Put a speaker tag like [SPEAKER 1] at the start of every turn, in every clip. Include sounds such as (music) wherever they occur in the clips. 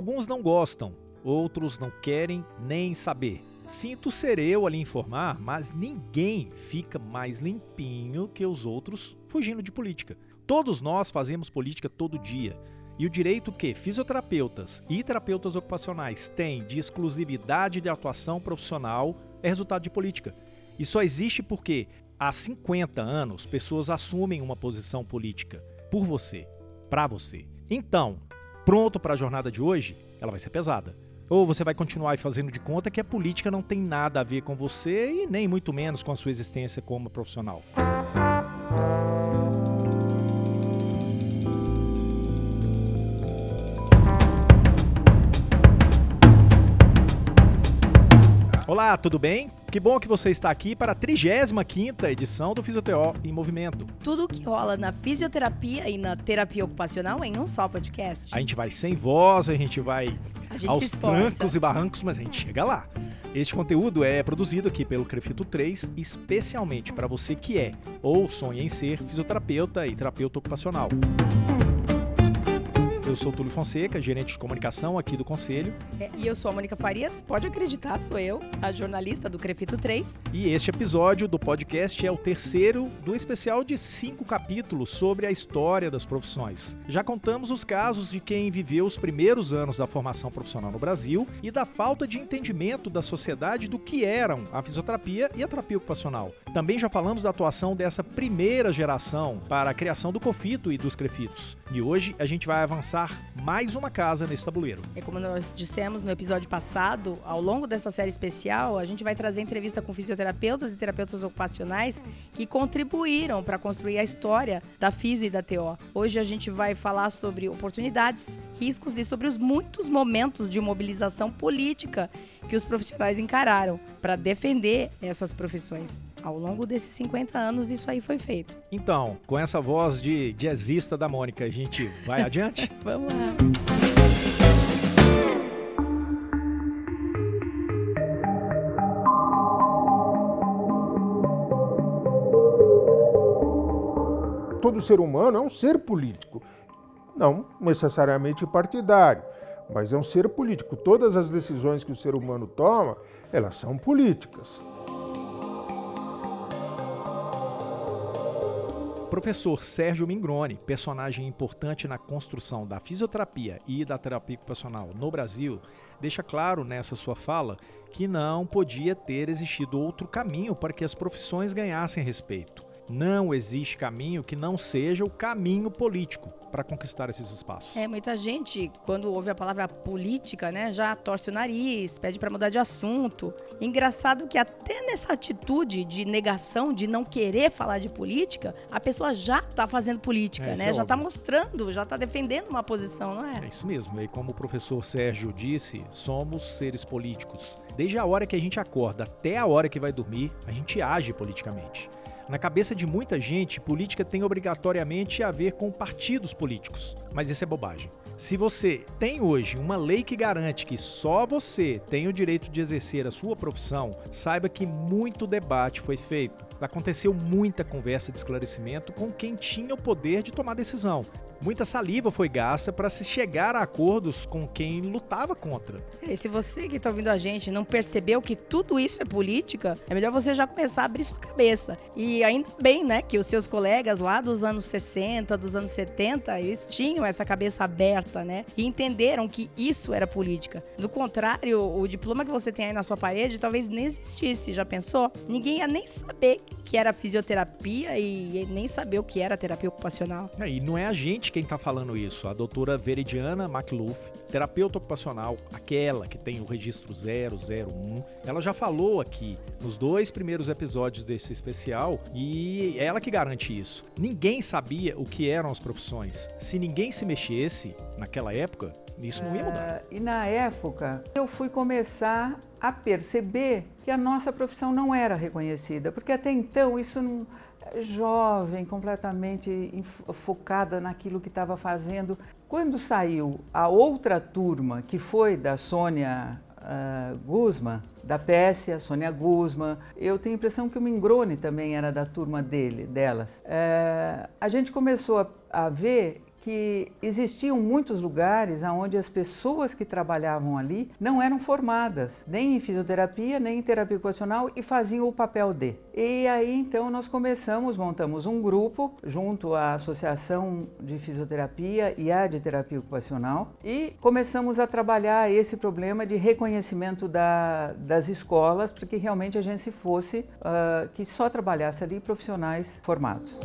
[SPEAKER 1] Alguns não gostam, outros não querem nem saber. Sinto ser eu ali informar, mas ninguém fica mais limpinho que os outros fugindo de política. Todos nós fazemos política todo dia. E o direito que fisioterapeutas e terapeutas ocupacionais têm de exclusividade de atuação profissional é resultado de política. E só existe porque há 50 anos pessoas assumem uma posição política por você, para você. Então, pronto para a jornada de hoje? Ela vai ser pesada. Ou você vai continuar fazendo de conta que a política não tem nada a ver com você e nem muito menos com a sua existência como profissional. Olá, tudo bem? Que bom que você está aqui para a 35ª edição do Fisioteó em Movimento.
[SPEAKER 2] Tudo o que rola na fisioterapia e na terapia ocupacional em um só podcast.
[SPEAKER 1] A gente vai sem voz, a gente vai
[SPEAKER 2] A gente
[SPEAKER 1] aos trancos e barrancos, mas a gente chega lá. Este conteúdo é produzido aqui pelo Crefito 3, especialmente para você que é ou sonha em ser fisioterapeuta e terapeuta ocupacional. Eu sou Túlio Fonseca, gerente de comunicação aqui do Conselho,
[SPEAKER 2] É, E eu sou a Mônica Farias, pode acreditar, sou eu, a jornalista do Crefito 3.
[SPEAKER 1] e este episódio do podcast é o terceiro do especial de cinco capítulos sobre a história das profissões. Já contamos os casos de quem viveu os primeiros anos da formação profissional no Brasil e da falta de entendimento da sociedade do que eram a fisioterapia e a terapia ocupacional. Também já falamos da atuação dessa primeira geração para a criação do COFITO e dos CREFITOS. E hoje a gente vai avançar mais uma casa nesse tabuleiro.
[SPEAKER 2] É como nós dissemos no episódio passado, ao longo dessa série especial, a gente vai trazer entrevista com fisioterapeutas e terapeutas ocupacionais que contribuíram para construir a história da Fisio e da TO. Hoje a gente vai falar sobre oportunidades, riscos e sobre os muitos momentos de mobilização política que os profissionais encararam para defender essas profissões. Ao longo desses 50 anos, isso aí foi feito.
[SPEAKER 1] Então, com essa voz de jazzista da Mônica, a gente vai adiante? (laughs)
[SPEAKER 2] Vamos lá.
[SPEAKER 3] todo ser humano é um ser político, não necessariamente partidário, mas é um ser político. Todas as decisões que o ser humano toma, elas são políticas.
[SPEAKER 1] Professor Sérgio Mingroni, personagem importante na construção da fisioterapia e da terapia ocupacional no Brasil, deixa claro nessa sua fala que não podia ter existido outro caminho para que as profissões ganhassem respeito. Não existe caminho que não seja o caminho político para conquistar esses espaços.
[SPEAKER 2] É, muita gente, quando ouve a palavra política, né, já torce o nariz, pede para mudar de assunto. Engraçado que até nessa atitude de negação, de não querer falar de política, a pessoa já está fazendo política,
[SPEAKER 1] É,
[SPEAKER 2] né?
[SPEAKER 1] é
[SPEAKER 2] já está mostrando, já está defendendo uma posição, não
[SPEAKER 1] É
[SPEAKER 2] é?
[SPEAKER 1] isso mesmo. E como o professor Sérgio disse, somos seres políticos. Desde a hora que a gente acorda até a hora que vai dormir, a gente age politicamente. Na cabeça de muita gente, política tem obrigatoriamente a ver com partidos políticos. Mas isso é bobagem. Se você tem hoje uma lei que garante que só você tem o direito de exercer a sua profissão, saiba que muito debate foi feito. Aconteceu muita conversa de esclarecimento com quem tinha o poder de tomar decisão. Muita saliva foi gasta para se chegar a acordos com quem lutava contra.
[SPEAKER 2] E se você que está ouvindo a gente não percebeu que tudo isso é política, é melhor você já começar a abrir sua cabeça. E ainda bem, né, que os seus colegas lá dos anos 60, dos anos 70, eles tinham essa cabeça aberta, né? E entenderam que isso era política. Do contrário, o diploma que você tem aí na sua parede talvez nem existisse, já pensou? Ninguém ia nem saber que era fisioterapia e nem saber o que era terapia ocupacional.
[SPEAKER 1] É, E não é a gente quem está falando isso. A doutora Veridiana McLuff, terapeuta ocupacional, aquela que tem o registro 001, ela já falou aqui nos dois primeiros episódios desse especial e é ela que garante isso. Ninguém sabia o que eram as profissões. Se ninguém se mexesse naquela época, isso não ia mudar.
[SPEAKER 4] Ah, E na época, eu fui começar a perceber que a nossa profissão não era reconhecida, porque até então isso não jovem, completamente focada naquilo que estava fazendo. Quando saiu a outra turma, que foi da Sônia ah, Guzman, da Pécia, Sônia Guzman, eu tenho a impressão que o Mingrone também era da turma dele, delas. Eh, a gente começou a, a ver que existiam muitos lugares onde as pessoas que trabalhavam ali não eram formadas, nem em fisioterapia, nem em terapia ocupacional e faziam o papel de. E aí então nós começamos, montamos um grupo junto à Associação de Fisioterapia e à de Terapia Ocupacional e começamos a trabalhar esse problema de reconhecimento da, das escolas para que realmente a gente fosse, uh, que só trabalhasse ali profissionais formados.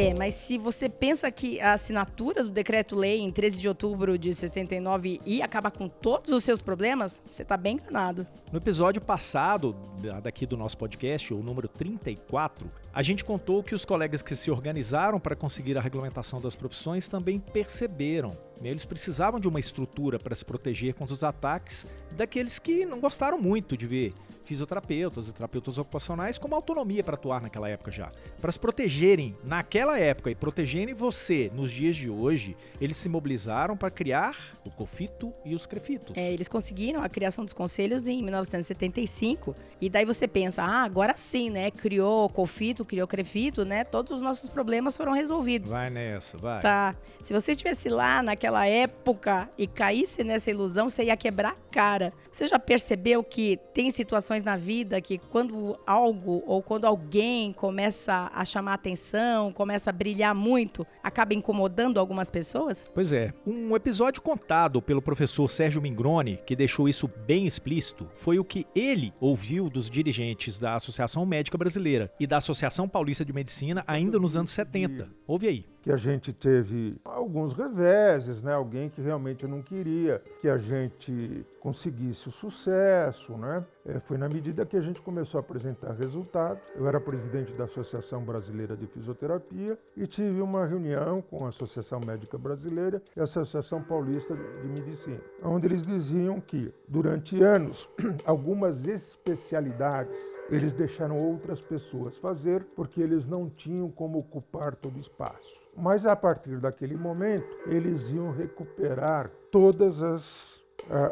[SPEAKER 2] É, mas se você pensa que a assinatura do decreto-lei em 13 de outubro de 69 ia acabar com todos os seus problemas, você está bem enganado.
[SPEAKER 1] No episódio passado, daqui do nosso podcast, o número 34, a gente contou que os colegas que se organizaram para conseguir a regulamentação das profissões também perceberam. Eles precisavam de uma estrutura para se proteger contra os ataques daqueles que não gostaram muito de ver fisioterapeutas e terapeutas ocupacionais como autonomia para atuar naquela época já. Para se protegerem naquela época e protegerem você nos dias de hoje, eles se mobilizaram para criar o COFITO e os CREFITOS.
[SPEAKER 2] É, eles conseguiram a criação dos conselhos em 1975 e daí você pensa, ah, agora sim, né? Criou o COFITO, criou CREFITO, né? Todos os nossos problemas foram resolvidos.
[SPEAKER 1] Vai nessa, vai.
[SPEAKER 2] Tá. Se você estivesse lá naquela época e caísse nessa ilusão, você ia quebrar a cara. Você já percebeu que tem situações situações na vida que quando algo ou quando alguém começa a chamar atenção, começa a brilhar muito, acaba incomodando algumas pessoas?
[SPEAKER 1] Pois é. Um episódio contado pelo professor Sérgio Mingroni, que deixou isso bem explícito, foi o que ele ouviu dos dirigentes da Associação Médica Brasileira e da Associação Paulista de Medicina ainda nos anos 70. Ouve aí
[SPEAKER 3] que a gente teve alguns reveses, né? Alguém que realmente não queria que a gente conseguisse o sucesso, né? É, foi na medida que a gente começou a apresentar resultados. Eu era presidente da Associação Brasileira de Fisioterapia e tive uma reunião com a Associação Médica Brasileira e a Associação Paulista de Medicina, onde eles diziam que durante anos (clears throat) algumas especialidades eles deixaram outras pessoas fazer porque eles não tinham como ocupar todo o espaço. Mas a partir daquele momento, eles iam recuperar todas as,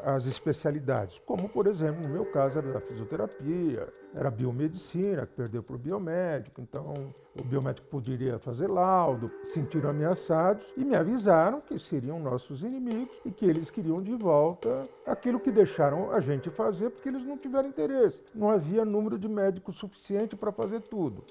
[SPEAKER 3] as especialidades, como por exemplo, no meu caso era da fisioterapia, era biomedicina, que perdeu para o biomédico, então o biomédico poderia fazer laudo, sentiram ameaçados e me avisaram que seriam nossos inimigos e que eles queriam de volta aquilo que deixaram a gente fazer porque eles não tiveram interesse. Não havia número de médicos suficiente para fazer tudo.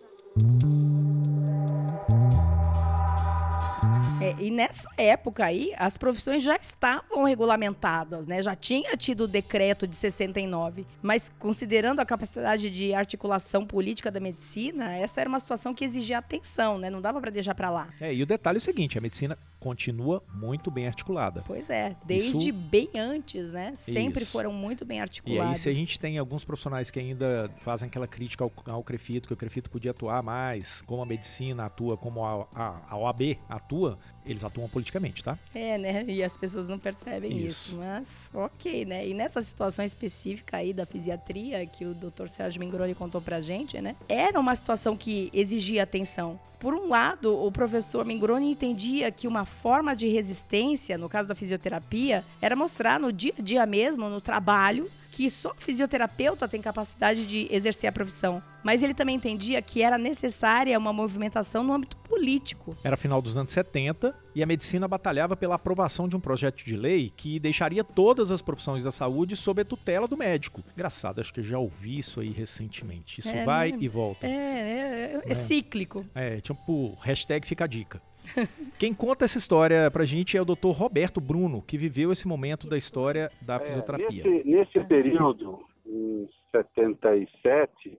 [SPEAKER 2] É, e nessa época aí, as profissões já estavam regulamentadas, né? Já tinha tido o decreto de 69. Mas considerando a capacidade de articulação política da medicina, essa era uma situação que exigia atenção, né? Não dava para deixar para lá.
[SPEAKER 1] É, e o detalhe é o seguinte, a medicina continua muito bem articulada.
[SPEAKER 2] Pois é, desde Isso... bem antes, né? Sempre Isso. foram muito bem articulados.
[SPEAKER 1] E aí, se a gente tem alguns profissionais que ainda fazem aquela crítica ao, ao CREFITO, que o CREFITO podia atuar mais, como a medicina atua, como a, a, a OAB atua, eles atuam politicamente, tá?
[SPEAKER 2] É, né? E as pessoas não percebem isso. isso. Mas, ok, né? E nessa situação específica aí da fisiatria, que o Dr. Sérgio Mingroni contou pra gente, né? Era uma situação que exigia atenção. Por um lado, o professor Mingroni entendia que uma forma de resistência, no caso da fisioterapia, era mostrar no dia a dia mesmo, no trabalho, que só fisioterapeuta tem capacidade de exercer a profissão. Mas ele também entendia que era necessária uma movimentação no âmbito político.
[SPEAKER 1] Era final dos anos 70 e a medicina batalhava pela aprovação de um projeto de lei que deixaria todas as profissões da saúde sob a tutela do médico. Engraçado, acho que já ouvi isso aí recentemente. Isso é, vai né? e volta.
[SPEAKER 2] É, é, é, é cíclico.
[SPEAKER 1] É, tipo, hashtag fica a dica. (laughs) Quem conta essa história pra gente é o Dr. Roberto Bruno, que viveu esse momento da história da é, fisioterapia.
[SPEAKER 5] Nesse, nesse período, em 77,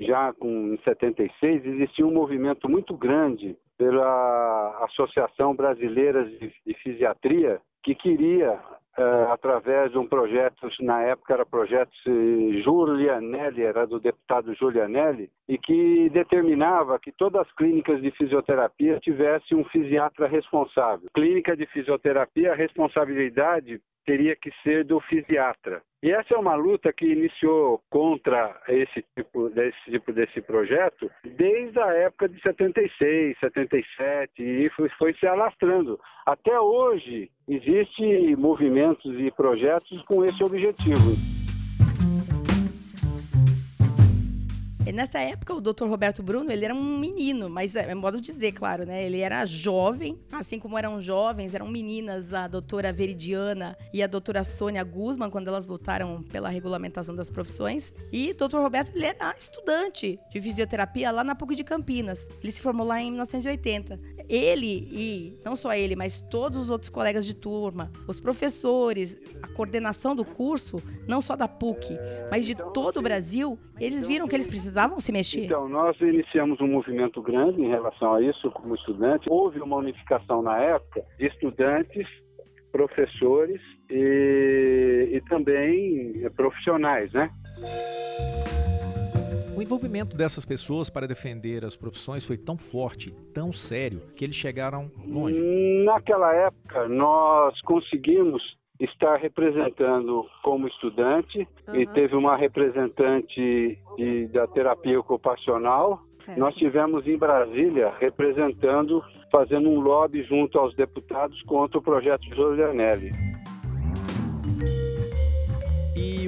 [SPEAKER 5] já com, em 76, existia um movimento muito grande pela Associação Brasileira de, de Fisiatria, que queria Uh, através de um projeto, na época era projeto Julianelli, era do deputado Julianelli, e que determinava que todas as clínicas de fisioterapia tivessem um fisiatra responsável. Clínica de fisioterapia, a responsabilidade teria que ser do fisiatra. E essa é uma luta que iniciou contra esse tipo desse tipo desse projeto desde a época de 76, 77 e foi, foi se alastrando. Até hoje existem movimentos e projetos com esse objetivo.
[SPEAKER 2] Nessa época, o Dr. Roberto Bruno, ele era um menino, mas é, é modo de dizer, claro, né? Ele era jovem, assim como eram jovens, eram meninas a doutora Veridiana e a doutora Sônia Guzman, quando elas lutaram pela regulamentação das profissões. E o Dr. Roberto, ele era estudante de fisioterapia lá na PUC de Campinas. Ele se formou lá em 1980. Ele e, não só ele, mas todos os outros colegas de turma, os professores, a coordenação do curso, não só da PUC, mas de todo o Brasil, eles viram que eles precisavam se mexer.
[SPEAKER 5] Então, nós iniciamos um movimento grande em relação a isso como estudante. Houve uma unificação na época de estudantes, professores e, e também profissionais, né?
[SPEAKER 1] O envolvimento dessas pessoas para defender as profissões foi tão forte, tão sério, que eles chegaram longe.
[SPEAKER 5] Naquela época, nós conseguimos estar representando como estudante uhum. e teve uma representante de, da terapia ocupacional. É. Nós tivemos em Brasília representando, fazendo um lobby junto aos deputados contra o projeto de Josianelli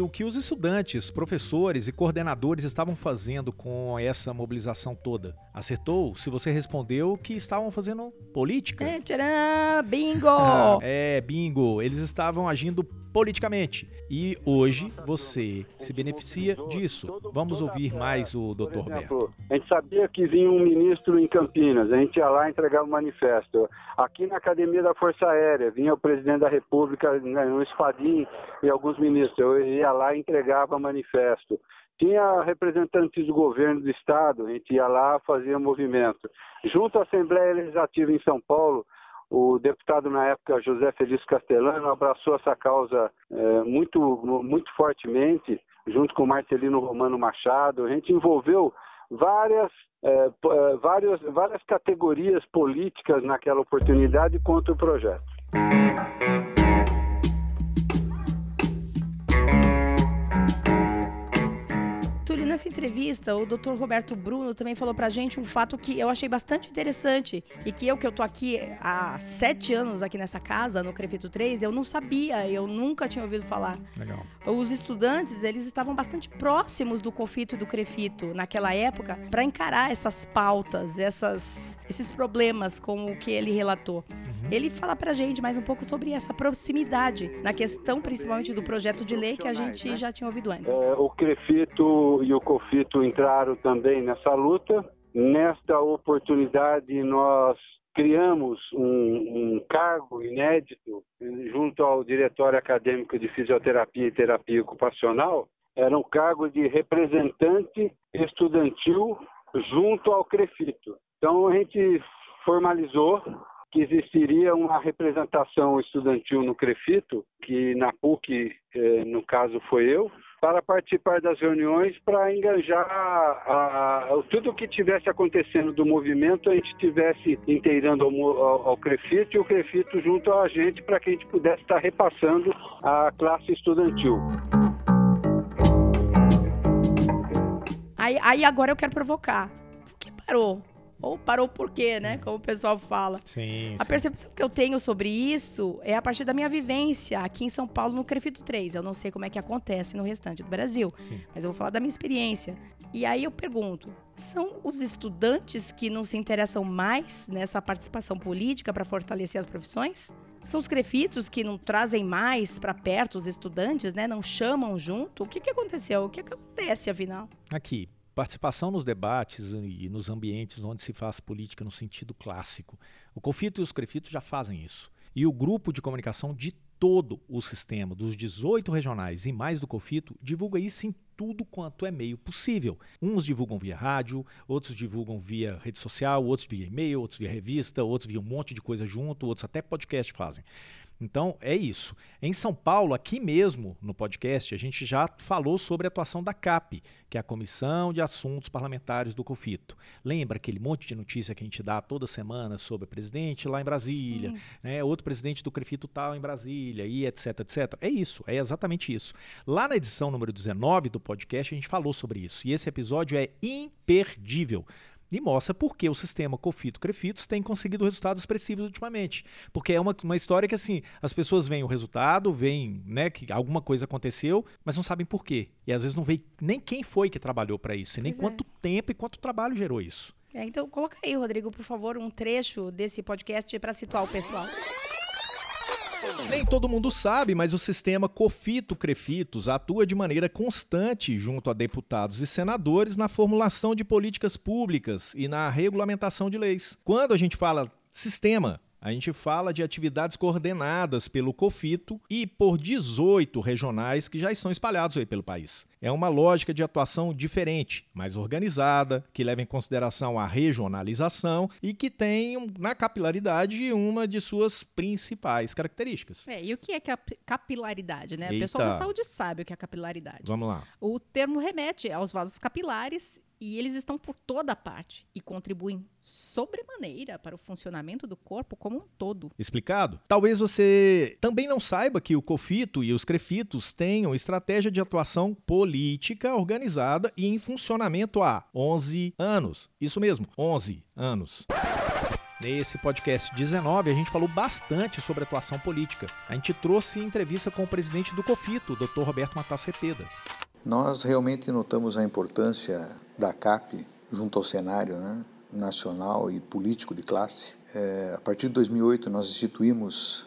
[SPEAKER 1] o que os estudantes, professores e coordenadores estavam fazendo com essa mobilização toda? Acertou? Se você respondeu que estavam fazendo política.
[SPEAKER 2] É, tcharam, bingo! (laughs)
[SPEAKER 1] é, bingo. Eles estavam agindo politicamente. E hoje você se beneficia disso. Vamos ouvir mais o doutor Roberto.
[SPEAKER 5] A gente sabia que vinha um ministro em Campinas, a gente ia lá entregar o um manifesto. Aqui na Academia da Força Aérea, vinha o presidente da República, né, um espadim e alguns ministros. Eu ia lá e entregava manifesto. Tinha representantes do governo do estado, a gente ia lá, fazia movimento. Junto à Assembleia Legislativa em São Paulo, o deputado na época, José Felício Castellano, abraçou essa causa é, muito, muito fortemente, junto com Marcelino Romano Machado. A gente envolveu várias, é, é várias, várias categorias políticas naquela oportunidade contra o projeto.
[SPEAKER 2] Nessa entrevista, o Dr. Roberto Bruno também falou pra gente um fato que eu achei bastante interessante e que eu, que eu tô aqui há sete anos aqui nessa casa, no Crefito 3, eu não sabia, eu nunca tinha ouvido falar.
[SPEAKER 1] Legal.
[SPEAKER 2] Os estudantes, eles estavam bastante próximos do Confito e do Crefito naquela época para encarar essas pautas, essas, esses problemas com o que ele relatou. Uhum. Ele fala pra gente mais um pouco sobre essa proximidade na questão principalmente do projeto de lei que a gente né? já tinha ouvido antes.
[SPEAKER 5] É, o Crefito e o Cofito entraram também nessa luta. Nesta oportunidade, nós criamos um, um, cargo inédito junto ao Diretório Acadêmico de Fisioterapia e Terapia Ocupacional. Era um cargo de representante estudantil junto ao CREFITO. Então, a gente formalizou que existiria uma representação estudantil no CREFITO, que na PUC, eh, no caso, foi eu, para participar das reuniões, para engajar a, a, tudo o que tivesse acontecendo do movimento, a gente estivesse inteirando ao, ao, ao Crefito e o Crefito junto a gente para que a gente pudesse estar repassando a classe estudantil.
[SPEAKER 2] Aí, aí agora eu quero provocar. Por que parou? Ou parou por quê, né? Como o pessoal fala.
[SPEAKER 1] Sim,
[SPEAKER 2] a
[SPEAKER 1] sim.
[SPEAKER 2] percepção que eu tenho sobre isso é a partir da minha vivência aqui em São Paulo, no Crefito 3. Eu não sei como é que acontece no restante do Brasil, sim. mas eu vou falar da minha experiência. E aí eu pergunto: são os estudantes que não se interessam mais nessa participação política para fortalecer as profissões? São os crefitos que não trazem mais para perto os estudantes, né? Não chamam junto? O que, que aconteceu? O que, que acontece, afinal?
[SPEAKER 1] Aqui, participação nos debates e nos ambientes onde se faz política no sentido clássico. O Confito e os Crefitos já fazem isso. E o grupo de comunicação de todo o sistema, dos 18 regionais e mais do Confito, divulga isso em tudo quanto é meio possível. Uns divulgam via rádio, outros divulgam via rede social, outros via e-mail, outros via revista, outros via um monte de coisa junto, outros até podcast fazem. Então, é isso. Em São Paulo, aqui mesmo no podcast, a gente já falou sobre a atuação da CAP, que é a Comissão de Assuntos Parlamentares do COFITO. Lembra aquele monte de notícia que a gente dá toda semana sobre o presidente lá em Brasília, né, outro presidente do CREFITO tal em Brasília, e etc, etc. É isso, é exatamente isso. Lá na edição número 19 do podcast, a gente falou sobre isso. E esse episódio é imperdível. E mostra por que o sistema Cofito-Crefitos tem conseguido resultados expressivos ultimamente. Porque é uma, uma história que, assim, as pessoas veem o resultado, veem né, que alguma coisa aconteceu, mas não sabem por quê. E às vezes não veem nem quem foi que trabalhou para isso, e nem
[SPEAKER 2] Pois é.
[SPEAKER 1] quanto tempo e quanto trabalho gerou isso.
[SPEAKER 2] É, então, coloca aí, Rodrigo, por favor, um trecho desse podcast para situar o pessoal.
[SPEAKER 1] Nem todo mundo sabe, mas o sistema Cofito-Crefitos atua de maneira constante junto a deputados e senadores na formulação de políticas públicas e na regulamentação de leis. Quando a gente fala sistema, a gente fala de atividades coordenadas pelo COFITO e por 18 regionais que já estão espalhados aí pelo país. É uma lógica de atuação diferente, mais organizada, que leva em consideração a regionalização e que tem, na capilaridade, uma de suas principais características.
[SPEAKER 6] É, e o que é cap- capilaridade, né? O pessoal da saúde sabe o que é capilaridade.
[SPEAKER 1] Vamos lá.
[SPEAKER 6] O termo remete aos vasos capilares e eles estão por toda parte e contribuem sobremaneira para o funcionamento do corpo como um todo.
[SPEAKER 1] Explicado? Talvez você também não saiba que o COFITO e os CREFITOS tenham estratégia de atuação política organizada e em funcionamento há 11 anos. Isso mesmo, 11 anos. Nesse podcast 19, a gente falou bastante sobre atuação política. A gente trouxe entrevista com o presidente do COFITO, o Dr. Roberto Matar Cepeda.
[SPEAKER 7] Nós realmente notamos a importância da CAP junto ao cenário né, nacional e político de classe. É, a partir de 2008, nós instituímos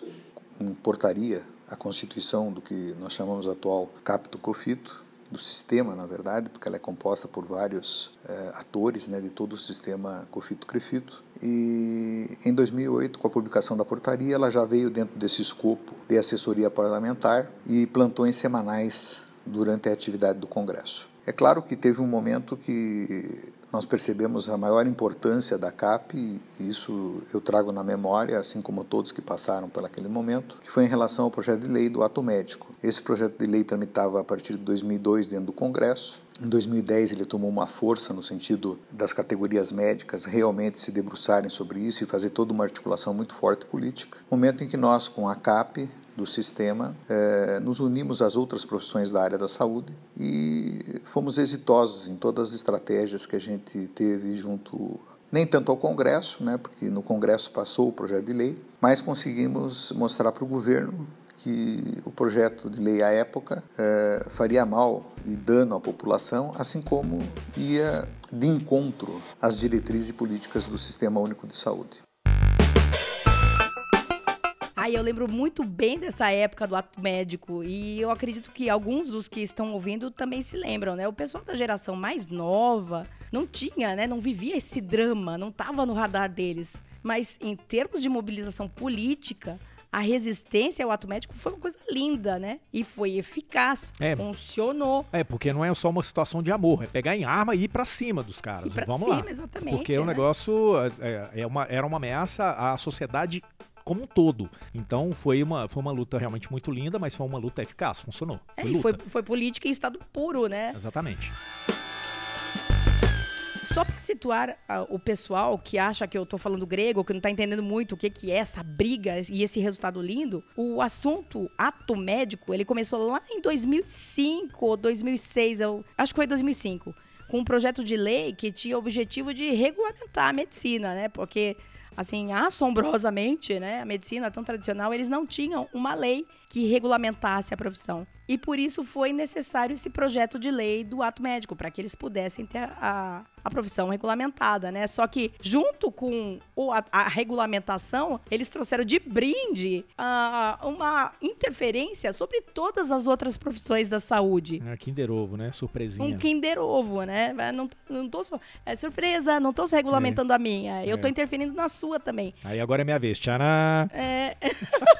[SPEAKER 7] em portaria a constituição do que nós chamamos atual CAP do COFITO, do sistema, na verdade, porque ela é composta por vários é, atores né, de todo o sistema COFITO-CREFITO. E em 2008, com a publicação da portaria, ela já veio dentro desse escopo de assessoria parlamentar e plantões semanais durante a atividade do Congresso. É claro que teve um momento que nós percebemos a maior importância da CAP, e isso eu trago na memória, assim como todos que passaram por aquele momento, que foi em relação ao projeto de lei do ato médico. Esse projeto de lei tramitava a partir de 2002 dentro do Congresso. Em 2010 ele tomou uma força no sentido das categorias médicas realmente se debruçarem sobre isso e fazer toda uma articulação muito forte política. Momento em que nós, com a CAP, do sistema, eh, nos unimos às outras profissões da área da saúde e fomos exitosos em todas as estratégias que a gente teve junto, nem tanto ao Congresso, né, porque no Congresso passou o projeto de lei, mas conseguimos mostrar para o governo que o projeto de lei à época eh, faria mal e dano à população, assim como ia de encontro às diretrizes políticas do Sistema Único de Saúde.
[SPEAKER 2] Eu lembro muito bem dessa época do ato médico e eu acredito que alguns dos que estão ouvindo também se lembram, né? O pessoal da geração mais nova não tinha, né? Não vivia esse drama, não estava no radar deles. Mas em termos de mobilização política, a resistência ao ato médico foi uma coisa linda, né? E foi eficaz,
[SPEAKER 1] É.
[SPEAKER 2] funcionou.
[SPEAKER 1] É, porque não é só uma situação de amor, é pegar em arma e ir pra cima dos caras.
[SPEAKER 2] E pra
[SPEAKER 1] Vamos
[SPEAKER 2] cima,
[SPEAKER 1] lá.
[SPEAKER 2] exatamente.
[SPEAKER 1] Porque o
[SPEAKER 2] né?
[SPEAKER 1] negócio é, é uma, era uma ameaça à sociedade como um todo. Então foi uma, foi uma luta realmente muito linda, mas foi uma luta eficaz, funcionou.
[SPEAKER 2] É,
[SPEAKER 1] Foi
[SPEAKER 2] e
[SPEAKER 1] luta.
[SPEAKER 2] foi, foi política em estado puro, né?
[SPEAKER 1] Exatamente.
[SPEAKER 2] Só para situar ah, o pessoal que acha que eu tô falando grego, que não tá entendendo muito o que, que é essa briga e esse resultado lindo, o assunto ato médico, ele começou lá em 2005 ou 2006, eu acho que foi 2005, com um projeto de lei que tinha o objetivo de regulamentar a medicina, né? Porque assim, assombrosamente, né, a medicina tão tradicional, eles não tinham uma lei que regulamentasse a profissão. E por isso foi necessário esse projeto de lei do ato médico, para que eles pudessem ter a, a profissão regulamentada, né? Só que, junto com o- a, a regulamentação, eles trouxeram de brinde ah, uma interferência sobre todas as outras profissões da saúde.
[SPEAKER 1] É, Kinder Ovo, né? Surpresinha.
[SPEAKER 2] Um Kinder Ovo, né? Não, não tô. É surpresa, não tô só regulamentando a minha. Eu tô
[SPEAKER 1] É.
[SPEAKER 2] interferindo na sua também.
[SPEAKER 1] Aí agora é minha vez. Tcharam!
[SPEAKER 2] É. (laughs)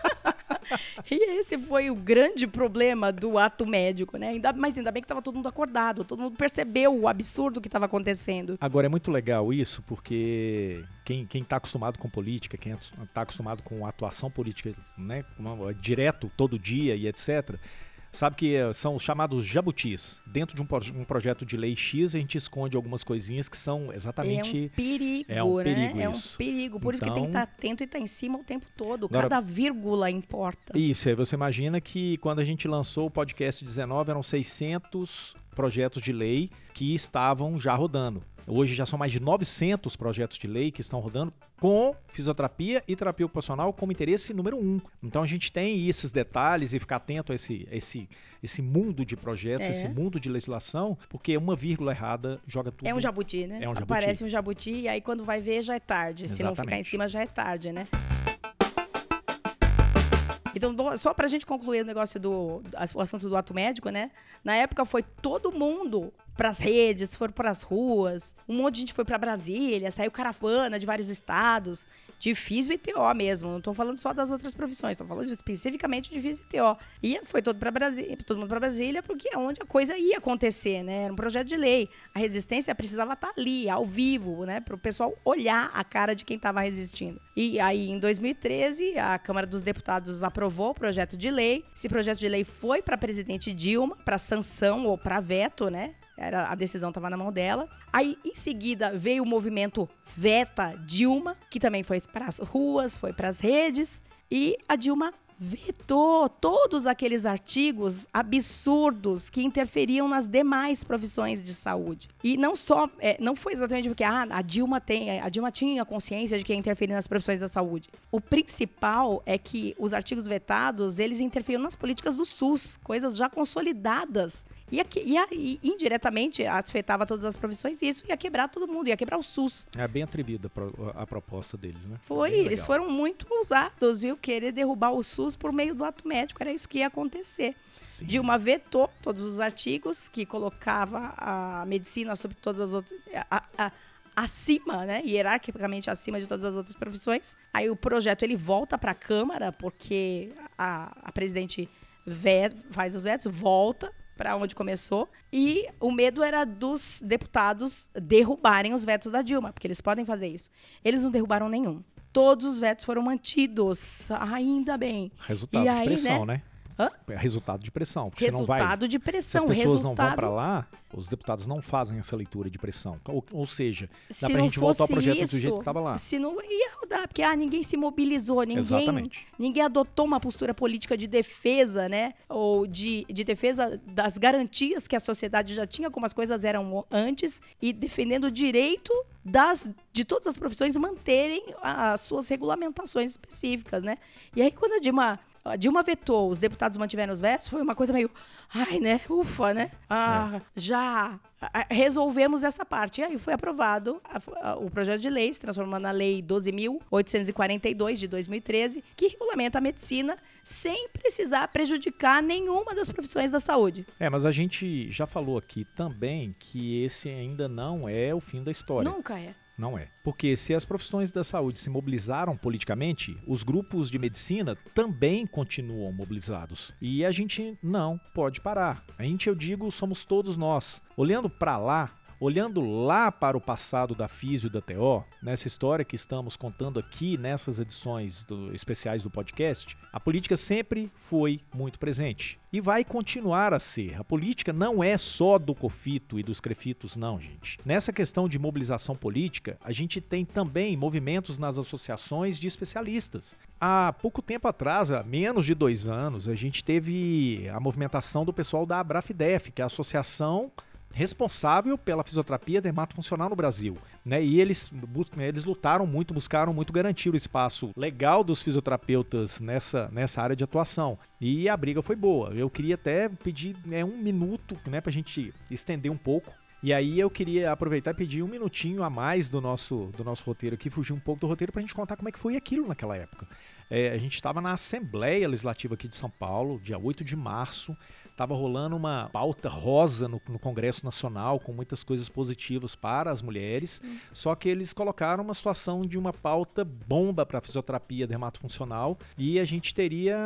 [SPEAKER 2] (laughs) e esse foi o grande problema do ato médico, né? Ainda, mas ainda bem que tava todo mundo acordado, todo mundo percebeu o absurdo que estava acontecendo.
[SPEAKER 1] Agora é muito legal isso, porque quem, quem tá acostumado com política, quem está acostumado com atuação política, né? uma- direto, todo dia e etc., sabe que eh, são os chamados jabutis. Dentro de um, pro- um projeto de lei X, a gente esconde algumas coisinhas que são
[SPEAKER 2] É um
[SPEAKER 1] exatamente.
[SPEAKER 2] perigo,
[SPEAKER 1] é um
[SPEAKER 2] né?
[SPEAKER 1] perigo
[SPEAKER 2] é um
[SPEAKER 1] isso.
[SPEAKER 2] perigo. Por isso que tem que
[SPEAKER 1] Então-
[SPEAKER 2] estar atento e estar em cima o tempo todo.
[SPEAKER 1] Agora-
[SPEAKER 2] Cada vírgula importa.
[SPEAKER 1] Isso, aí você imagina que quando a gente lançou o podcast 19, eram 600 projetos de lei que estavam já rodando. Hoje já são mais de 900 projetos de lei que estão rodando com fisioterapia e terapia ocupacional como interesse número um. Então a gente tem esses detalhes e ficar atento a esse, esse, esse mundo de projetos,
[SPEAKER 2] É.
[SPEAKER 1] esse mundo de legislação, porque uma vírgula errada joga tudo.
[SPEAKER 2] É um jabuti, né?
[SPEAKER 1] É um jabuti.
[SPEAKER 2] Aparece um jabuti e aí quando vai ver já é tarde. Se não ficar em
[SPEAKER 1] Exatamente.
[SPEAKER 2] cima já é tarde, né? Então, só pra gente concluir o negócio do assunto do ato médico, né? Na época foi todo mundo pras redes, foram pras ruas, um monte de gente foi pra Brasília, saiu caravana de vários estados, de físio e TO mesmo. Não tô falando só das outras profissões, tô falando especificamente de físio e TO. E foi todo para Brasília, todo mundo para Brasília, porque é onde a coisa ia acontecer, né? Era um projeto de lei. A resistência precisava estar ali, ao vivo, né, para o pessoal olhar a cara de quem estava resistindo. E aí, em 2013, a Câmara dos Deputados aprovou o projeto de lei. Esse projeto de lei foi para presidente Dilma, para sanção ou para veto, né? Era, a decisão estava na mão dela. Aí, em seguida, veio o movimento Veta Dilma, que também foi para as ruas, foi para as redes. E a Dilma vetou todos aqueles artigos absurdos que interferiam nas demais profissões de saúde. E não só, é, não foi exatamente porque ah, a Dilma tem, a Dilma tinha consciência de que ia interferir nas profissões da saúde. O principal é que os artigos vetados, eles interferiam nas políticas do SUS, coisas já consolidadas. E, aqui, e, a- e indiretamente afetava todas as profissões e isso ia quebrar todo mundo, ia quebrar o SUS.
[SPEAKER 1] É bem atrevida a pro- a proposta deles, né?
[SPEAKER 2] Foi,
[SPEAKER 1] Bem
[SPEAKER 2] eles
[SPEAKER 1] legal.
[SPEAKER 2] foram muito ousados, viu? Querer derrubar o SUS por meio do ato médico, era isso que ia acontecer.
[SPEAKER 1] Sim.
[SPEAKER 2] Dilma vetou todos os artigos que colocava a medicina sobre todas as outras. a- a- acima, né? Hierarquicamente acima de todas as outras profissões. Aí o projeto ele volta para a Câmara, porque a, a presidente faz os vetos, volta para onde começou. E o medo era dos deputados derrubarem os vetos da Dilma, porque eles podem fazer isso. Eles não derrubaram nenhum. Todos os vetos foram mantidos, ainda bem.
[SPEAKER 1] Resultado
[SPEAKER 2] E
[SPEAKER 1] de
[SPEAKER 2] aí,
[SPEAKER 1] pressão, né?
[SPEAKER 2] Hã?
[SPEAKER 1] É Resultado de pressão. Não vai.
[SPEAKER 2] Resultado de
[SPEAKER 1] Se as
[SPEAKER 2] pressão,
[SPEAKER 1] pessoas
[SPEAKER 2] resultado
[SPEAKER 1] não vão para lá, os deputados não fazem essa leitura de pressão. Ou, ou seja, dá
[SPEAKER 2] se
[SPEAKER 1] pra
[SPEAKER 2] não
[SPEAKER 1] gente voltar ao projeto
[SPEAKER 2] isso,
[SPEAKER 1] do jeito que estava lá.
[SPEAKER 2] Se não ia rodar, porque ah, ninguém se mobilizou, ninguém,
[SPEAKER 1] Exatamente.
[SPEAKER 2] ninguém adotou uma postura política de defesa, né? Ou de, de defesa das garantias que a sociedade já tinha, como as coisas eram antes, e defendendo o direito das, de todas as profissões manterem as suas regulamentações específicas, né? E aí, quando a Dilma. A Dilma vetou, os deputados mantiveram os vetos, foi uma coisa meio. Ai, né? Ufa, né? Ah, já ah, resolvemos essa parte. E aí foi aprovado a- a- o projeto de lei, se transformando na Lei 12.842 de 2013, que regulamenta a medicina sem precisar prejudicar nenhuma das profissões da saúde.
[SPEAKER 1] É, mas a gente já falou aqui também que esse ainda não é o fim da história.
[SPEAKER 2] Nunca é.
[SPEAKER 1] Não é. Porque se as profissões da saúde se mobilizaram politicamente, os grupos de medicina também continuam mobilizados. E a gente não pode parar. A gente, eu digo, somos todos nós. Olhando para lá, olhando lá para o passado da Físio e da TO, nessa história que estamos contando aqui nessas edições do- especiais do podcast, a política sempre foi muito presente. E vai continuar a ser. A política não é só do COFITO e dos CREFITOS, não, gente. Nessa questão de mobilização política, a gente tem também movimentos nas associações de especialistas. Há pouco tempo atrás, há menos de dois anos, a gente teve a movimentação do pessoal da Abrafidef, que é a associação responsável pela fisioterapia dermatofuncional no Brasil, né? E eles, eles lutaram muito, buscaram muito garantir o espaço legal dos fisioterapeutas nessa, nessa área de atuação. E a briga foi boa. Eu queria até pedir né, um minuto, né, pra gente estender um pouco. E aí eu queria aproveitar e pedir um minutinho a mais do nosso, do nosso roteiro aqui, fugir um pouco do roteiro pra gente contar como é que foi aquilo naquela época. É, a gente estava na Assembleia Legislativa aqui de São Paulo, dia 8 de março, Tava rolando uma pauta rosa no, no Congresso Nacional com muitas coisas positivas para as mulheres. Só que eles colocaram uma situação de uma pauta bomba para a fisioterapia dermatofuncional e a gente teria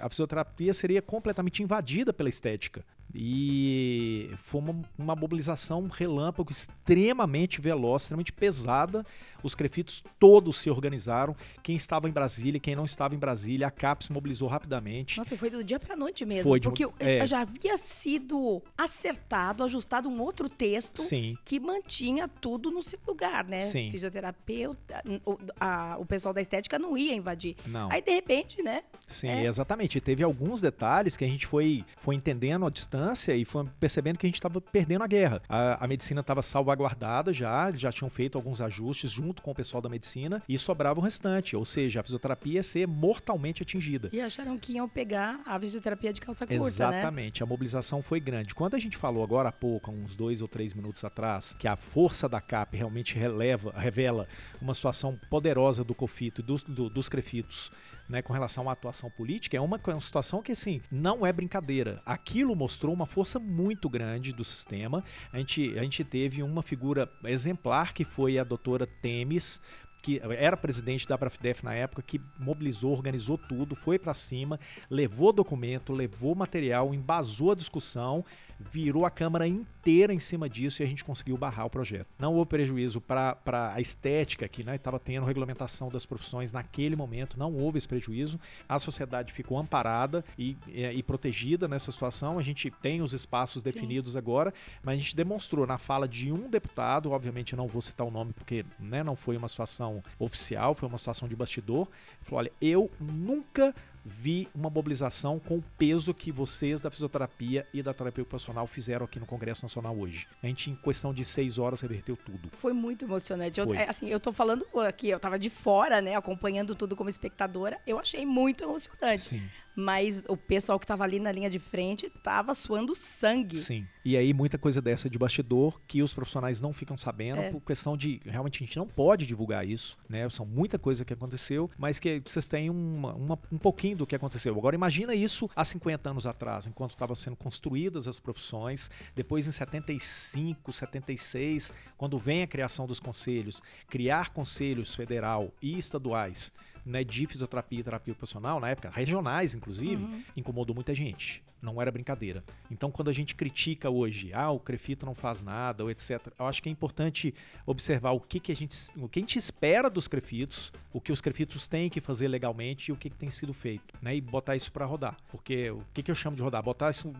[SPEAKER 1] a fisioterapia seria completamente invadida pela estética. E foi uma, uma mobilização relâmpago extremamente veloz, extremamente pesada. Os crefitos todos se organizaram. Quem estava em Brasília, quem não estava em Brasília, a CAP se mobilizou rapidamente.
[SPEAKER 2] Nossa, foi do dia pra noite mesmo.
[SPEAKER 1] Foi de
[SPEAKER 2] porque
[SPEAKER 1] é.
[SPEAKER 2] já havia sido acertado, ajustado um outro texto
[SPEAKER 1] Sim.
[SPEAKER 2] que mantinha tudo no seu lugar, né?
[SPEAKER 1] Sim.
[SPEAKER 2] Fisioterapeuta, o, a- o pessoal da estética não ia invadir.
[SPEAKER 1] Não.
[SPEAKER 2] Aí, de repente, né?
[SPEAKER 1] Sim,
[SPEAKER 2] É.
[SPEAKER 1] exatamente. E teve alguns detalhes que a gente foi, foi entendendo à distância distância e foi percebendo que a gente estava perdendo a guerra. A, a medicina estava salvaguardada já, já tinham feito alguns ajustes junto com o pessoal da medicina e sobrava o restante, ou seja, a fisioterapia ia ser mortalmente atingida.
[SPEAKER 2] E acharam que iam pegar a fisioterapia de calça curta,
[SPEAKER 1] né? Exatamente,
[SPEAKER 2] né?
[SPEAKER 1] a mobilização foi grande. Quando a gente falou agora há pouco, uns dois ou três minutos atrás, que a força da CAP realmente releva, revela uma situação poderosa do COFITO e dos, do, dos CREFITOS né, com relação à atuação política, é uma, uma situação que, assim, não é brincadeira. Aquilo mostrou uma força muito grande do sistema. A gente, a gente teve uma figura exemplar que foi a doutora Temes, que era presidente da Abrafdef na época, que mobilizou, organizou tudo, foi para cima, levou documento, levou material, embasou a discussão virou a Câmara inteira em cima disso e a gente conseguiu barrar o projeto. Não houve prejuízo para a estética, que estava né, tendo regulamentação das profissões naquele momento, não houve esse prejuízo. A sociedade ficou amparada e, e, e protegida nessa situação. A gente tem os espaços definidos Sim. agora, mas a gente demonstrou na fala de um deputado, obviamente não vou citar o nome porque né, não foi uma situação oficial, foi uma situação de bastidor. Falou: olha, eu nunca vi uma mobilização com o peso que vocês da fisioterapia e da terapia ocupacional fizeram aqui no Congresso Nacional hoje. A gente, em questão de seis horas, reverteu tudo.
[SPEAKER 2] Foi muito emocionante. Eu, é, assim, eu tô falando aqui, eu tava de fora, né, acompanhando tudo como espectadora. Eu achei muito emocionante. Sim mas o pessoal que estava ali na linha de frente estava suando sangue.
[SPEAKER 1] Sim. E aí muita coisa dessa de bastidor que os profissionais não ficam sabendo é. por questão de realmente a gente não pode divulgar isso, né? São muita coisa que aconteceu, mas que vocês têm uma, uma, um pouquinho do que aconteceu. Agora imagina isso há 50 anos atrás, enquanto estavam sendo construídas as profissões, depois em 75, 76, quando vem a criação dos conselhos, criar conselhos federal e estaduais né, de fisioterapia e terapia ocupacional, na época, regionais inclusive, uhum. incomodou muita gente. Não era brincadeira. Então, quando a gente critica hoje, ah, o Crefito não faz nada, ou etc., eu acho que é importante observar o que, que, a, gente, o que a gente espera dos Crefitos, o que os Crefitos têm que fazer legalmente e o que, que tem sido feito, né? E botar isso para rodar. Porque o que, que eu chamo de rodar? Botar isso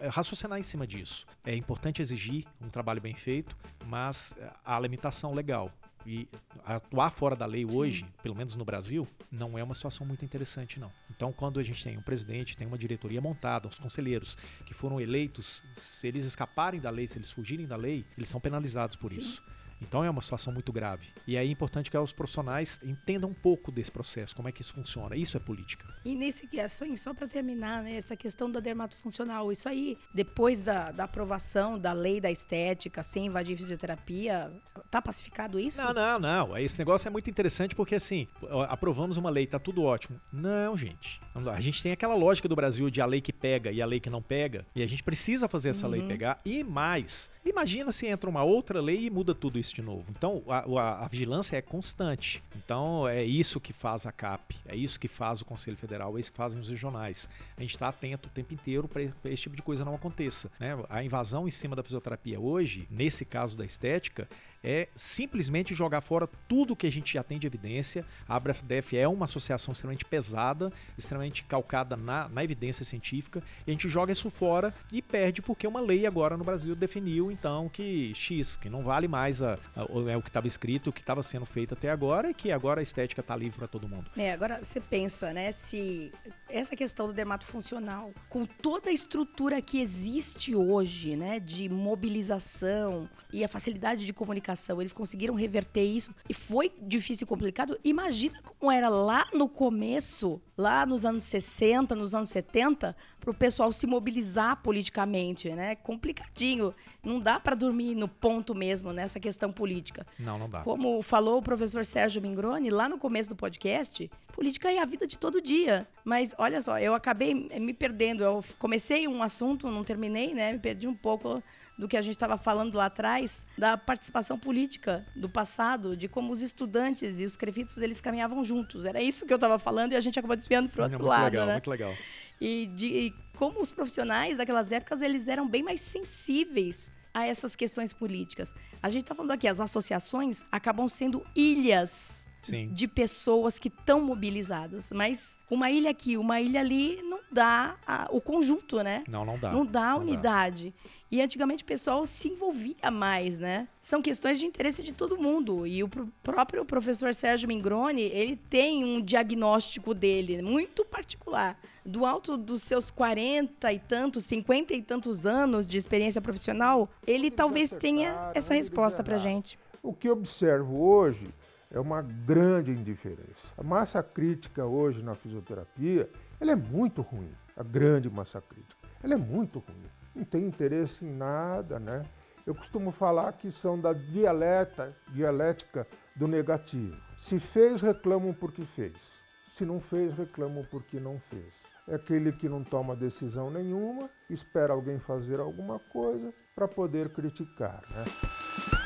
[SPEAKER 1] é, raciocinar em cima disso. É importante exigir um trabalho bem feito, mas a limitação legal. E atuar fora da lei hoje, Sim. pelo menos no Brasil, não é uma situação muito interessante, não. Então, quando a gente tem um presidente, tem uma diretoria montada, os conselheiros que foram eleitos, se eles escaparem da lei, se eles fugirem da lei, eles são penalizados por Sim. isso. Então é uma situação muito grave. E aí é importante que os profissionais entendam um pouco desse processo, como é que isso funciona. Isso é política.
[SPEAKER 2] E nesse assim, só para terminar, né, essa questão da dermatofuncional, isso aí, depois da, da aprovação da lei da estética, sem invadir fisioterapia, tá pacificado isso?
[SPEAKER 1] Não, não, não. Esse negócio é muito interessante porque assim, aprovamos uma lei, tá tudo ótimo. Não, gente. A gente tem aquela lógica do Brasil de a lei que pega e a lei que não pega, e a gente precisa fazer essa uhum. lei pegar. E mais, imagina se entra uma outra lei e muda tudo isso isso de novo. Então, a, a, a, vigilância é constante. Então, é isso que faz a CAP, é isso que faz o Conselho Federal, é isso que fazem os regionais. A gente está atento o tempo inteiro para esse tipo de coisa não aconteça. Né? A invasão em cima da fisioterapia hoje, nesse caso da estética, é simplesmente jogar fora tudo que a gente já tem de evidência. A ABRAFDEF é uma associação extremamente pesada, extremamente calcada na, na evidência científica, e a gente joga isso fora e perde porque uma lei agora no Brasil definiu então que X, que não vale mais a, a, é o que estava escrito, o que estava sendo feito até agora, e que agora a estética está livre para todo mundo.
[SPEAKER 2] É, agora você pensa, né, se essa questão do dermato funcional, com toda a estrutura que existe hoje, né, de mobilização e a facilidade de comunicação eles conseguiram reverter isso e foi difícil e complicado. Imagina como era lá no começo, lá nos anos 60, nos anos 70, para o pessoal se mobilizar politicamente, né? Complicadinho. Não dá para dormir no ponto mesmo nessa questão política.
[SPEAKER 1] Não, não dá.
[SPEAKER 2] Como falou o professor Sérgio Mingroni lá no começo do podcast, política é a vida de todo dia. Mas olha só, eu acabei me perdendo. Eu comecei um assunto, não terminei, né? Me perdi um pouco do que a gente estava falando lá atrás, da participação política do passado, de como os estudantes e os crefitos eles caminhavam juntos. Era isso que eu estava falando e a gente acabou desviando para o outro
[SPEAKER 1] muito
[SPEAKER 2] lado.
[SPEAKER 1] Legal,
[SPEAKER 2] né?
[SPEAKER 1] Muito legal.
[SPEAKER 2] E de e como os profissionais daquelas épocas eles eram bem mais sensíveis a essas questões políticas. A gente está falando aqui, as associações acabam sendo ilhas Sim. de pessoas que estão mobilizadas. Mas uma ilha aqui, uma ilha ali, não dá a, o conjunto, né?
[SPEAKER 1] Não, não dá.
[SPEAKER 2] Não dá a unidade. Dá. E antigamente o pessoal se envolvia mais, né? São questões de interesse de todo mundo. E o próprio professor Sérgio Mingroni, ele tem um diagnóstico dele muito particular. Do alto dos seus 40 e tantos, 50 e tantos anos de experiência profissional, ele talvez tenha essa resposta pra gente.
[SPEAKER 3] O que observo hoje é uma grande indiferença. A massa crítica hoje na fisioterapia, ela é muito ruim. A grande massa crítica, ela é muito ruim não tem interesse em nada, né? Eu costumo falar que são da dialeta, dialética do negativo. Se fez, reclamam porque fez. Se não fez, reclamam porque não fez. É aquele que não toma decisão nenhuma, espera alguém fazer alguma coisa para poder criticar, né?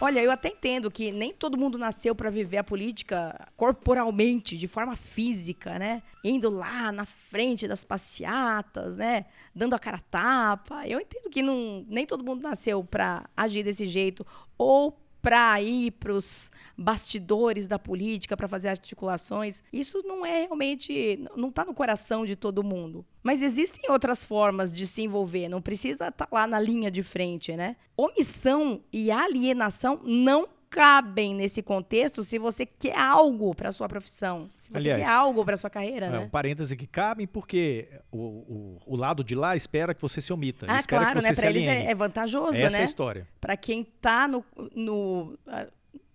[SPEAKER 2] Olha, eu até entendo que nem todo mundo nasceu para viver a política corporalmente, de forma física, né? Indo lá na frente das passeatas, né? Dando a cara tapa. Eu entendo que não, nem todo mundo nasceu para agir desse jeito ou para ir para os bastidores da política, para fazer articulações. Isso não é realmente, não está no coração de todo mundo. Mas existem outras formas de se envolver, não precisa estar tá lá na linha de frente, né? Omissão e alienação não cabem nesse contexto se você quer algo para sua profissão, se você Aliás, quer algo para sua carreira, é, né?
[SPEAKER 1] Um parêntese que cabem porque o, o, o, lado de lá espera que você se omita.
[SPEAKER 2] Ah, claro, né? Para eles é, é, vantajoso,
[SPEAKER 1] Essa
[SPEAKER 2] né?
[SPEAKER 1] é a história.
[SPEAKER 2] Para quem está no, no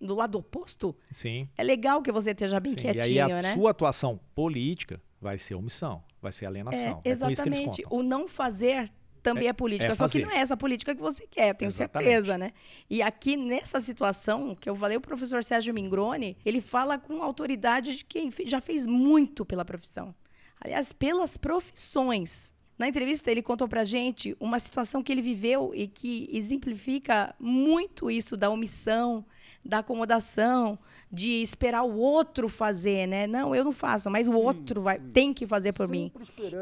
[SPEAKER 2] do lado oposto,
[SPEAKER 1] Sim.
[SPEAKER 2] é legal que você esteja bem Sim. quietinho,
[SPEAKER 1] e aí
[SPEAKER 2] a
[SPEAKER 1] né? sua atuação política vai ser omissão, vai ser alienação.
[SPEAKER 2] É, exatamente. É o não fazer também é, é política. É só que não é essa política que você quer, tenho Exatamente. certeza, né? E aqui nessa situação que eu falei, o professor Sérgio Mingroni, ele fala com autoridade de quem já fez muito pela profissão. Aliás, pelas profissões. Na entrevista, ele contou pra gente uma situação que ele viveu e que exemplifica muito isso da omissão, da acomodação, de esperar o outro fazer, né? Não, eu não faço, mas o outro vai, tem que fazer por mim.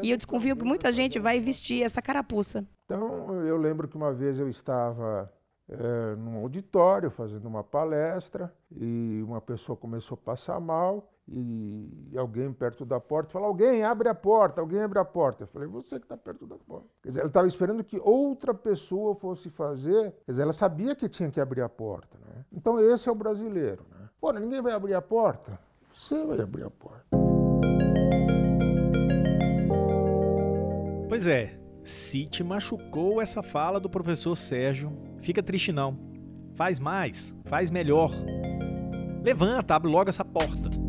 [SPEAKER 2] E eu desconfio que muita gente vai vestir essa carapuça.
[SPEAKER 3] Então, eu lembro que uma vez eu estava é, num auditório fazendo uma palestra e uma pessoa começou a passar mal e alguém perto da porta falou: Alguém abre a porta, alguém abre a porta. Eu falei: Você que está perto da porta. Quer dizer, ela estava esperando que outra pessoa fosse fazer, quer dizer, ela sabia que tinha que abrir a porta. Né? Então, esse é o brasileiro. Né? Pô, ninguém vai abrir a porta? Você vai abrir a porta.
[SPEAKER 1] Pois é, se te machucou essa fala do professor Sérgio, fica triste não. Faz mais, faz melhor. Levanta, abre logo essa porta.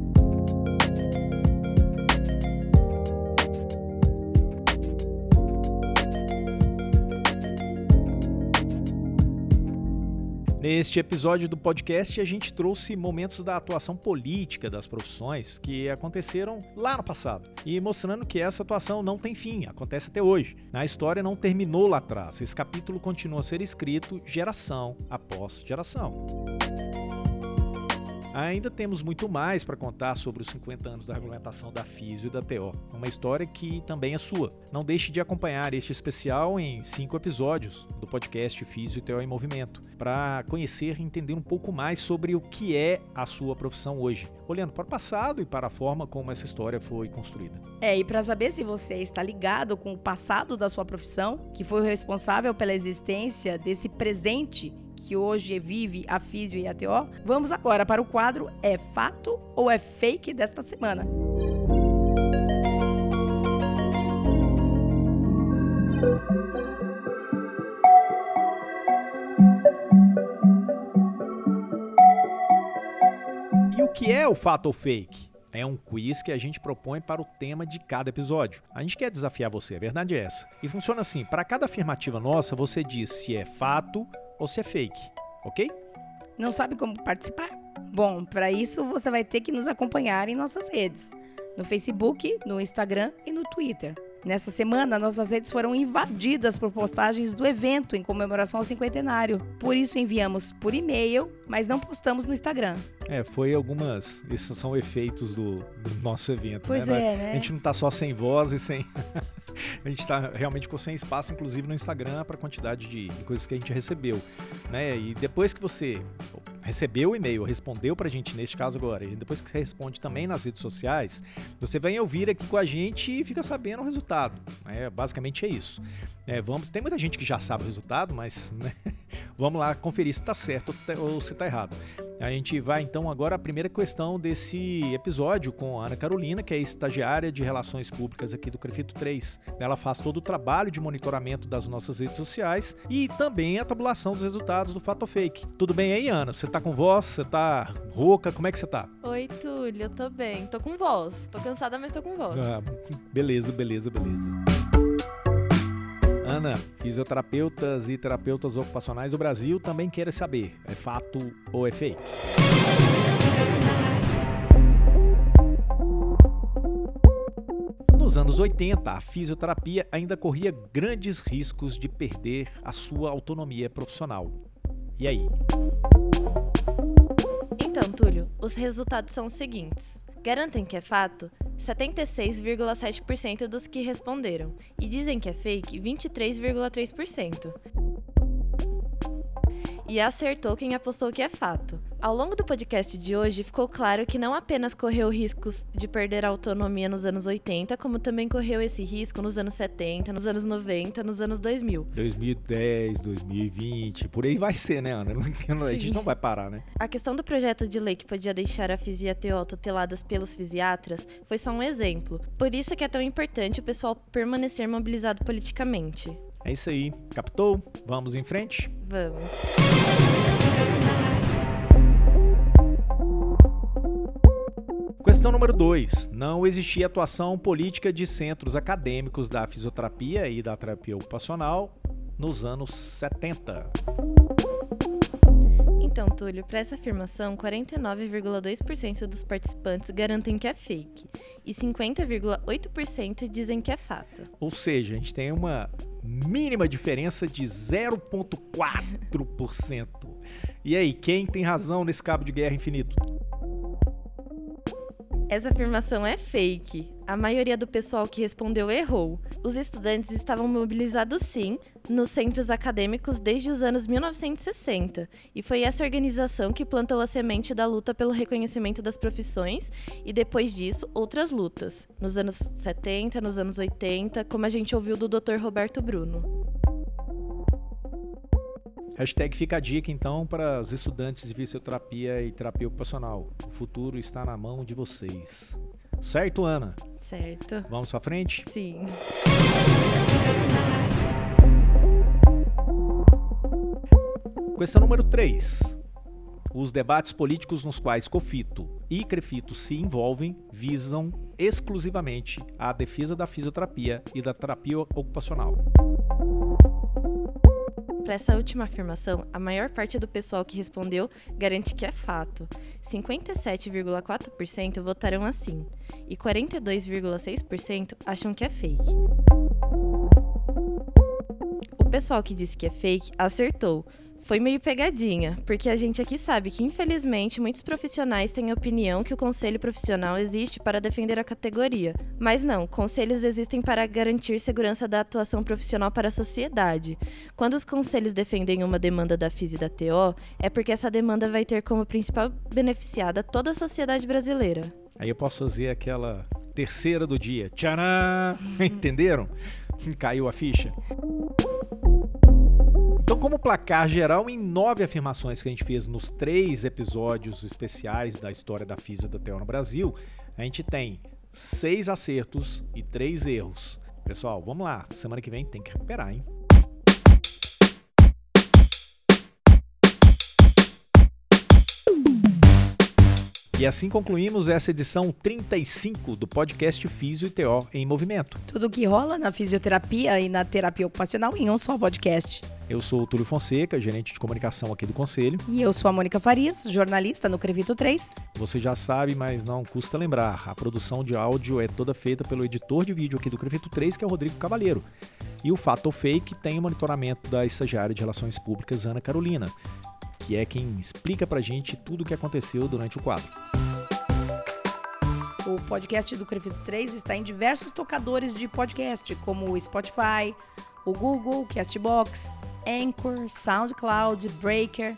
[SPEAKER 1] Neste episódio do podcast, a gente trouxe momentos da atuação política das profissões que aconteceram lá no passado e mostrando que essa atuação não tem fim, acontece até hoje. A história não terminou lá atrás, esse capítulo continua a ser escrito geração após geração. Ainda temos muito mais para contar sobre os 50 anos da regulamentação da Físio e da TO, uma história que também é sua. Não deixe de acompanhar este especial em cinco episódios do podcast Físio e TO em Movimento, para conhecer e entender um pouco mais sobre o que é a sua profissão hoje, olhando para o passado e para a forma como essa história foi construída.
[SPEAKER 2] É, e para saber se você está ligado com o passado da sua profissão, que foi o responsável pela existência desse presente que hoje vive a Físio e a TO, vamos agora para o quadro É Fato ou é Fake desta semana.
[SPEAKER 1] E o que é o fato ou fake? É um quiz que a gente propõe para o tema de cada episódio. A gente quer desafiar você, a verdade é essa. E funciona assim: para cada afirmativa nossa, você diz se é fato ou se é fake, ok?
[SPEAKER 2] Não sabe como participar? Bom, para isso você vai ter que nos acompanhar em nossas redes: no Facebook, no Instagram e no Twitter. Nessa semana, nossas redes foram invadidas por postagens do evento em comemoração ao cinquentenário. Por isso enviamos por e-mail, mas não postamos no Instagram.
[SPEAKER 1] É, foi algumas. Esses são efeitos do, do nosso evento.
[SPEAKER 2] Pois
[SPEAKER 1] né?
[SPEAKER 2] é, né?
[SPEAKER 1] A gente não tá só sem voz e sem. (laughs) a gente tá realmente ficou sem espaço, inclusive no Instagram, para a quantidade de, de, coisas que a gente recebeu. Né? E depois que você recebeu o e-mail, respondeu pra gente neste caso agora, e depois que você responde também nas redes sociais, você vem ouvir aqui com a gente e fica sabendo o resultado. É, basicamente é isso. É, vamos, tem muita gente que já sabe o resultado, mas né, (laughs) vamos lá conferir se está certo ou se está errado. A gente vai então agora à primeira questão desse episódio com a Ana Carolina, que é estagiária de Relações Públicas aqui do Crefito 3. Ela faz todo o trabalho de monitoramento das nossas redes sociais e também a tabulação dos resultados do Fato Fake. Tudo bem aí, Ana? Você tá com voz? Você tá rouca? Como é que você tá?
[SPEAKER 8] Oi, Túlio, eu tô bem. Tô com voz. Tô cansada, mas tô com voz.
[SPEAKER 1] Ah, beleza, beleza, beleza. Ana, fisioterapeutas e terapeutas ocupacionais do Brasil também querem saber: é fato ou é fake? Nos anos 80, a fisioterapia ainda corria grandes riscos de perder a sua autonomia profissional. E aí?
[SPEAKER 8] Então, Túlio, os resultados são os seguintes. Garantem que é fato? 76,7% dos que responderam. E dizem que é fake? 23,3% e acertou quem apostou que é fato. Ao longo do podcast de hoje, ficou claro que não apenas correu riscos de perder a autonomia nos anos 80, como também correu esse risco nos anos 70, nos anos 90, nos anos 2000.
[SPEAKER 1] 2010, 2020, por aí vai ser, né, Ana? (laughs) A gente não vai parar, né?
[SPEAKER 8] A questão do projeto de lei que podia deixar a fisia-TO tuteladas pelos fisiatras foi só um exemplo. Por isso que é tão importante o pessoal permanecer mobilizado politicamente.
[SPEAKER 1] É isso aí. Captou? Vamos em frente?
[SPEAKER 8] Vamos.
[SPEAKER 1] Questão número 2. Não existia atuação política de centros acadêmicos da fisioterapia e da terapia ocupacional nos anos 70.
[SPEAKER 8] Então, Túlio, para essa afirmação, 49,2% dos participantes garantem que é fake e 50,8% dizem que é fato.
[SPEAKER 1] Ou seja, a gente tem uma mínima diferença de 0,4%. E aí, quem tem razão nesse cabo de guerra infinito?
[SPEAKER 8] Essa afirmação é fake. A maioria do pessoal que respondeu errou. Os estudantes estavam mobilizados sim nos centros acadêmicos desde os anos 1960, e foi essa organização que plantou a semente da luta pelo reconhecimento das profissões e depois disso outras lutas, nos anos 70, nos anos 80, como a gente ouviu do Dr. Roberto Bruno.
[SPEAKER 1] Hashtag fica a dica então para os estudantes de fisioterapia e terapia ocupacional. O futuro está na mão de vocês. Certo, Ana?
[SPEAKER 8] Certo.
[SPEAKER 1] Vamos para frente?
[SPEAKER 8] Sim.
[SPEAKER 1] Questão número 3. Os debates políticos nos quais Cofito e Crefito se envolvem visam exclusivamente a defesa da fisioterapia e da terapia ocupacional.
[SPEAKER 8] Para essa última afirmação, a maior parte do pessoal que respondeu garante que é fato. 57,4% votaram assim e 42,6% acham que é fake. O pessoal que disse que é fake acertou, foi meio pegadinha, porque a gente aqui sabe que, infelizmente, muitos profissionais têm a opinião que o conselho profissional existe para defender a categoria. Mas não, conselhos existem para garantir segurança da atuação profissional para a sociedade. Quando os conselhos defendem uma demanda da FIS e da TO, é porque essa demanda vai ter como principal beneficiada toda a sociedade brasileira.
[SPEAKER 1] Aí eu posso fazer aquela terceira do dia. Tcharam! (laughs) Entenderam? Caiu a ficha? Então, como placar geral em nove afirmações que a gente fez nos três episódios especiais da história da física da TEO no Brasil, a gente tem seis acertos e três erros. Pessoal, vamos lá. Semana que vem tem que recuperar, hein? E assim concluímos essa edição 35 do podcast Físio e TO em Movimento.
[SPEAKER 2] Tudo que rola na fisioterapia e na terapia ocupacional em um só podcast.
[SPEAKER 1] Eu sou o Túlio Fonseca, gerente de comunicação aqui do Conselho.
[SPEAKER 2] E eu sou a Mônica Farias, jornalista no Crevito 3.
[SPEAKER 1] Você já sabe, mas não custa lembrar, a produção de áudio é toda feita pelo editor de vídeo aqui do Crevito 3, que é o Rodrigo Cavalheiro. E o Fato ou Fake tem o monitoramento da estagiária de Relações Públicas, Ana Carolina que é quem explica pra gente tudo o que aconteceu durante o quadro.
[SPEAKER 2] O podcast do Crefito 3 está em diversos tocadores de podcast, como o Spotify, o Google, Castbox, Anchor, SoundCloud, Breaker.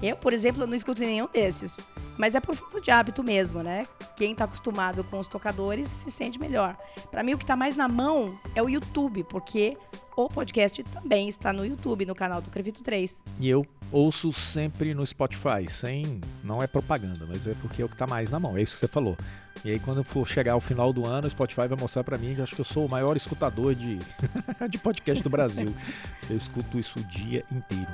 [SPEAKER 2] Eu, por exemplo, não escuto nenhum desses. Mas é por falta de hábito mesmo, né? Quem está acostumado com os tocadores se sente melhor. Para mim, o que está mais na mão é o YouTube, porque o podcast também está no YouTube, no canal do Crevito 3.
[SPEAKER 1] E eu ouço sempre no Spotify, sem. Não é propaganda, mas é porque é o que está mais na mão. É isso que você falou. E aí, quando for chegar ao final do ano, o Spotify vai mostrar para mim que acho que eu sou o maior escutador de, (laughs) de podcast do Brasil. Eu escuto isso o dia inteiro.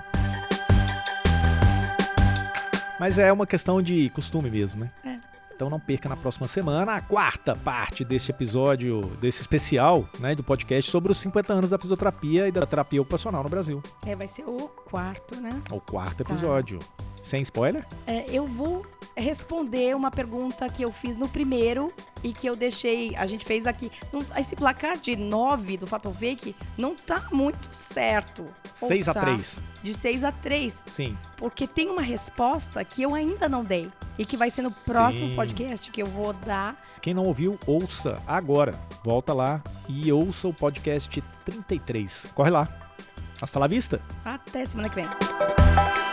[SPEAKER 1] Mas é uma questão de costume mesmo, né?
[SPEAKER 2] É.
[SPEAKER 1] Então não perca na próxima semana a quarta parte deste episódio, desse especial, né, do podcast sobre os 50 anos da fisioterapia e da terapia ocupacional no Brasil.
[SPEAKER 2] É, vai ser o quarto, né?
[SPEAKER 1] O quarto
[SPEAKER 2] Tá.
[SPEAKER 1] Sem spoiler?
[SPEAKER 2] É, eu vou responder uma pergunta que eu fiz no primeiro e que eu deixei. A gente fez aqui. Não- esse placar de 9 do Fatal Fake não tá muito certo. Ou
[SPEAKER 1] 6 a
[SPEAKER 2] tá?
[SPEAKER 1] 3
[SPEAKER 2] De 6 a 3.
[SPEAKER 1] Sim.
[SPEAKER 2] Porque tem uma resposta que eu ainda não dei. E que vai ser no próximo
[SPEAKER 1] Sim.
[SPEAKER 2] podcast que eu vou dar.
[SPEAKER 1] Quem não ouviu, ouça agora. Volta lá e ouça o podcast 33. Corre lá. Hasta la vista.
[SPEAKER 2] Até semana que vem.